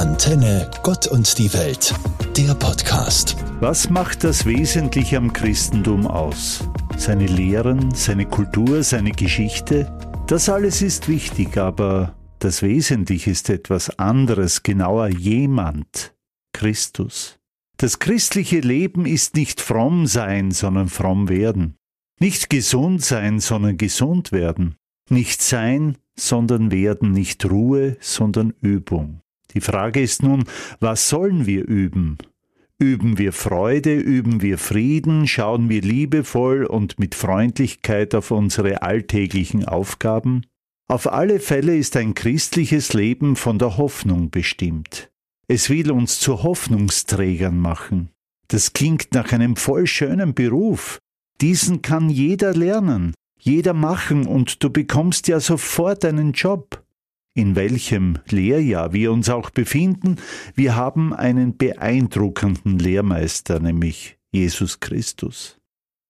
Antenne Gott und die Welt, der Podcast. Was macht das Wesentliche am Christentum aus? Seine Lehren, seine Kultur, seine Geschichte? Das alles ist wichtig, aber das Wesentliche ist etwas anderes, genauer jemand, Christus. Das christliche Leben ist nicht fromm sein, sondern fromm werden. Nicht gesund sein, sondern gesund werden. Nicht sein, sondern werden. Nicht Ruhe, sondern Übung. Die Frage ist nun, was sollen wir üben? Üben wir Freude, üben wir Frieden, schauen wir liebevoll und mit Freundlichkeit auf unsere alltäglichen Aufgaben? Auf alle Fälle ist ein christliches Leben von der Hoffnung bestimmt. Es will uns zu Hoffnungsträgern machen. Das klingt nach einem voll schönen Beruf. Diesen kann jeder lernen, jeder machen und du bekommst ja sofort einen Job in welchem Lehrjahr wir uns auch befinden, wir haben einen beeindruckenden Lehrmeister, nämlich Jesus Christus.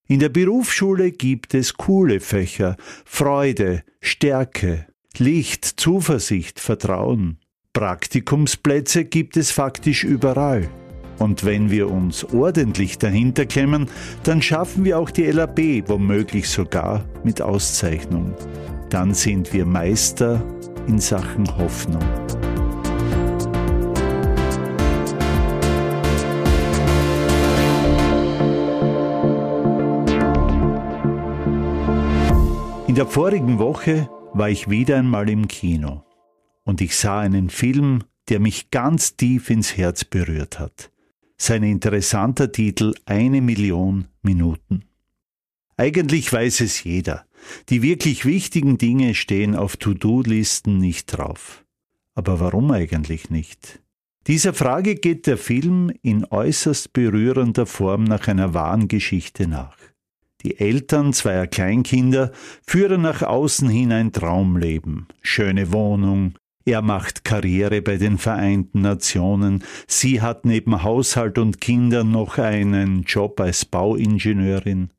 In der Berufsschule gibt es coole Fächer, Freude, Stärke, Licht, Zuversicht, Vertrauen. Praktikumsplätze gibt es faktisch überall. Und wenn wir uns ordentlich dahinter klemmen, dann schaffen wir auch die LAB womöglich sogar mit Auszeichnung. Dann sind wir Meister in Sachen Hoffnung. In der vorigen Woche war ich wieder einmal im Kino und ich sah einen Film, der mich ganz tief ins Herz berührt hat. Sein interessanter Titel Eine Million Minuten. Eigentlich weiß es jeder. Die wirklich wichtigen Dinge stehen auf To-Do-Listen nicht drauf. Aber warum eigentlich nicht? Dieser Frage geht der Film in äußerst berührender Form nach einer wahren Geschichte nach. Die Eltern zweier Kleinkinder führen nach außen hin ein Traumleben. Schöne Wohnung, er macht Karriere bei den Vereinten Nationen, sie hat neben Haushalt und Kindern noch einen Job als Bauingenieurin.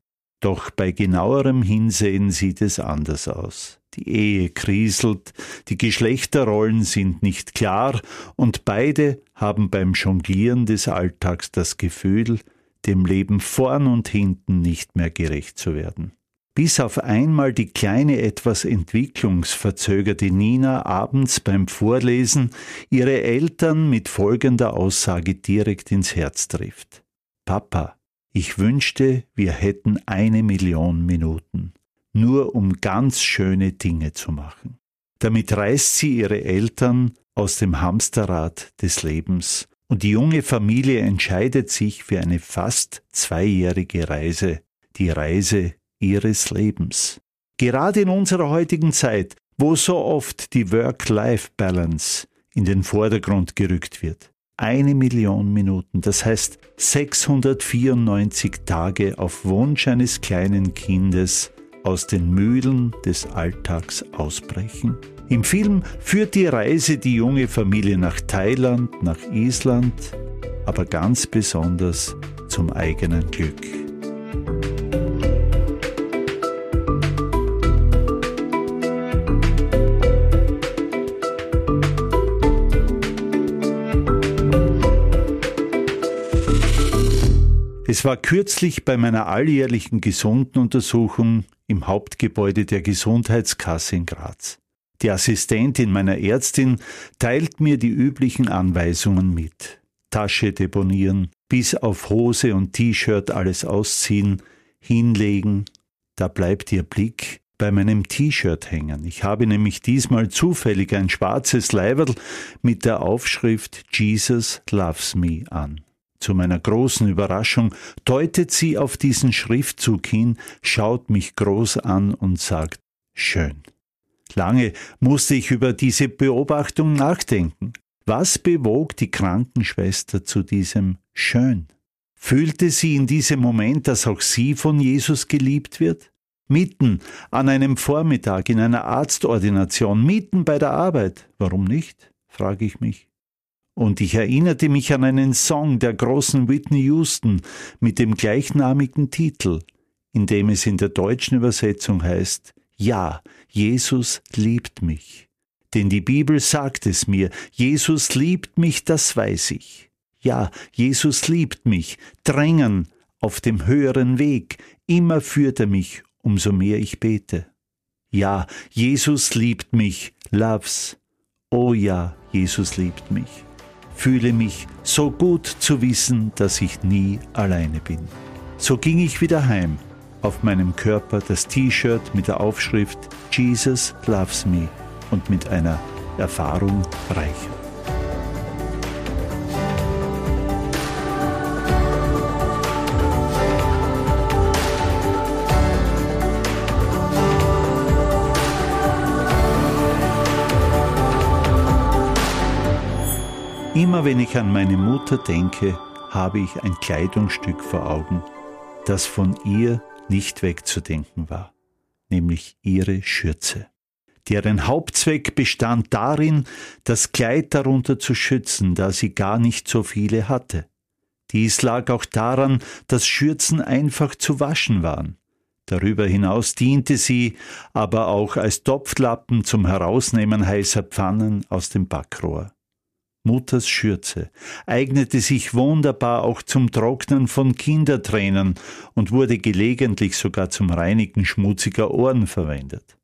Doch bei genauerem Hinsehen sieht es anders aus. Die Ehe kriselt, die Geschlechterrollen sind nicht klar und beide haben beim Jonglieren des Alltags das Gefühl, dem Leben vorn und hinten nicht mehr gerecht zu werden. Bis auf einmal die kleine etwas entwicklungsverzögerte Nina abends beim Vorlesen ihre Eltern mit folgender Aussage direkt ins Herz trifft. Papa, ich wünschte, wir hätten eine Million Minuten, nur um ganz schöne Dinge zu machen. Damit reißt sie ihre Eltern aus dem Hamsterrad des Lebens und die junge Familie entscheidet sich für eine fast zweijährige Reise, die Reise ihres Lebens. Gerade in unserer heutigen Zeit, wo so oft die Work-Life-Balance in den Vordergrund gerückt wird eine Million Minuten, das heißt 694 Tage auf Wunsch eines kleinen Kindes aus den Mühlen des Alltags ausbrechen. Im Film führt die Reise die junge Familie nach Thailand, nach Island, aber ganz besonders zum eigenen Glück. Es war kürzlich bei meiner alljährlichen Gesundenuntersuchung im Hauptgebäude der Gesundheitskasse in Graz. Die Assistentin meiner Ärztin teilt mir die üblichen Anweisungen mit. Tasche deponieren, bis auf Hose und T-Shirt alles ausziehen, hinlegen. Da bleibt ihr Blick bei meinem T-Shirt hängen. Ich habe nämlich diesmal zufällig ein schwarzes Leiberl mit der Aufschrift Jesus loves me an. Zu meiner großen Überraschung deutet sie auf diesen Schriftzug hin, schaut mich groß an und sagt Schön. Lange musste ich über diese Beobachtung nachdenken. Was bewog die Krankenschwester zu diesem Schön? Fühlte sie in diesem Moment, dass auch sie von Jesus geliebt wird? Mitten an einem Vormittag in einer Arztordination, mitten bei der Arbeit. Warum nicht? frage ich mich. Und ich erinnerte mich an einen Song der großen Whitney Houston mit dem gleichnamigen Titel, in dem es in der deutschen Übersetzung heißt, Ja, Jesus liebt mich. Denn die Bibel sagt es mir, Jesus liebt mich, das weiß ich. Ja, Jesus liebt mich, drängen auf dem höheren Weg, immer führt er mich, umso mehr ich bete. Ja, Jesus liebt mich, loves. Oh ja, Jesus liebt mich. Fühle mich so gut zu wissen, dass ich nie alleine bin. So ging ich wieder heim. Auf meinem Körper das T-Shirt mit der Aufschrift Jesus loves me und mit einer Erfahrung reicher. Immer wenn ich an meine Mutter denke, habe ich ein Kleidungsstück vor Augen, das von ihr nicht wegzudenken war, nämlich ihre Schürze, deren Hauptzweck bestand darin, das Kleid darunter zu schützen, da sie gar nicht so viele hatte. Dies lag auch daran, dass Schürzen einfach zu waschen waren. Darüber hinaus diente sie aber auch als Topflappen zum Herausnehmen heißer Pfannen aus dem Backrohr. Mutters Schürze, eignete sich wunderbar auch zum Trocknen von Kindertränen und wurde gelegentlich sogar zum Reinigen schmutziger Ohren verwendet.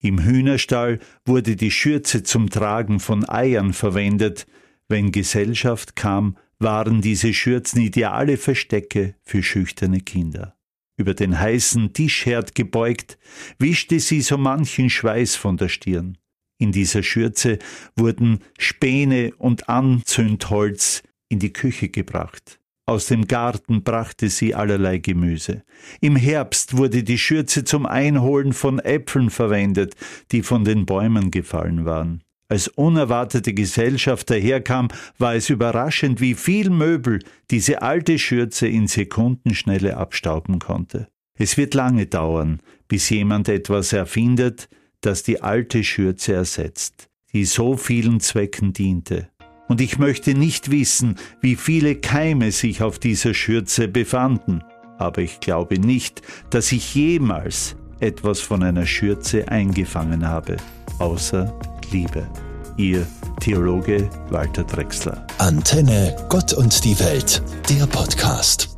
Im Hühnerstall wurde die Schürze zum Tragen von Eiern verwendet, wenn Gesellschaft kam, waren diese Schürzen ideale Verstecke für schüchterne Kinder. Über den heißen Tischherd gebeugt, wischte sie so manchen Schweiß von der Stirn. In dieser Schürze wurden Späne und Anzündholz in die Küche gebracht. Aus dem Garten brachte sie allerlei Gemüse. Im Herbst wurde die Schürze zum Einholen von Äpfeln verwendet, die von den Bäumen gefallen waren. Als unerwartete Gesellschaft daherkam, war es überraschend, wie viel Möbel diese alte Schürze in Sekundenschnelle abstauben konnte. Es wird lange dauern, bis jemand etwas erfindet, das die alte Schürze ersetzt, die so vielen Zwecken diente. Und ich möchte nicht wissen, wie viele Keime sich auf dieser Schürze befanden, aber ich glaube nicht, dass ich jemals etwas von einer Schürze eingefangen habe, außer Liebe. Ihr Theologe Walter Drexler. Antenne Gott und die Welt, der Podcast.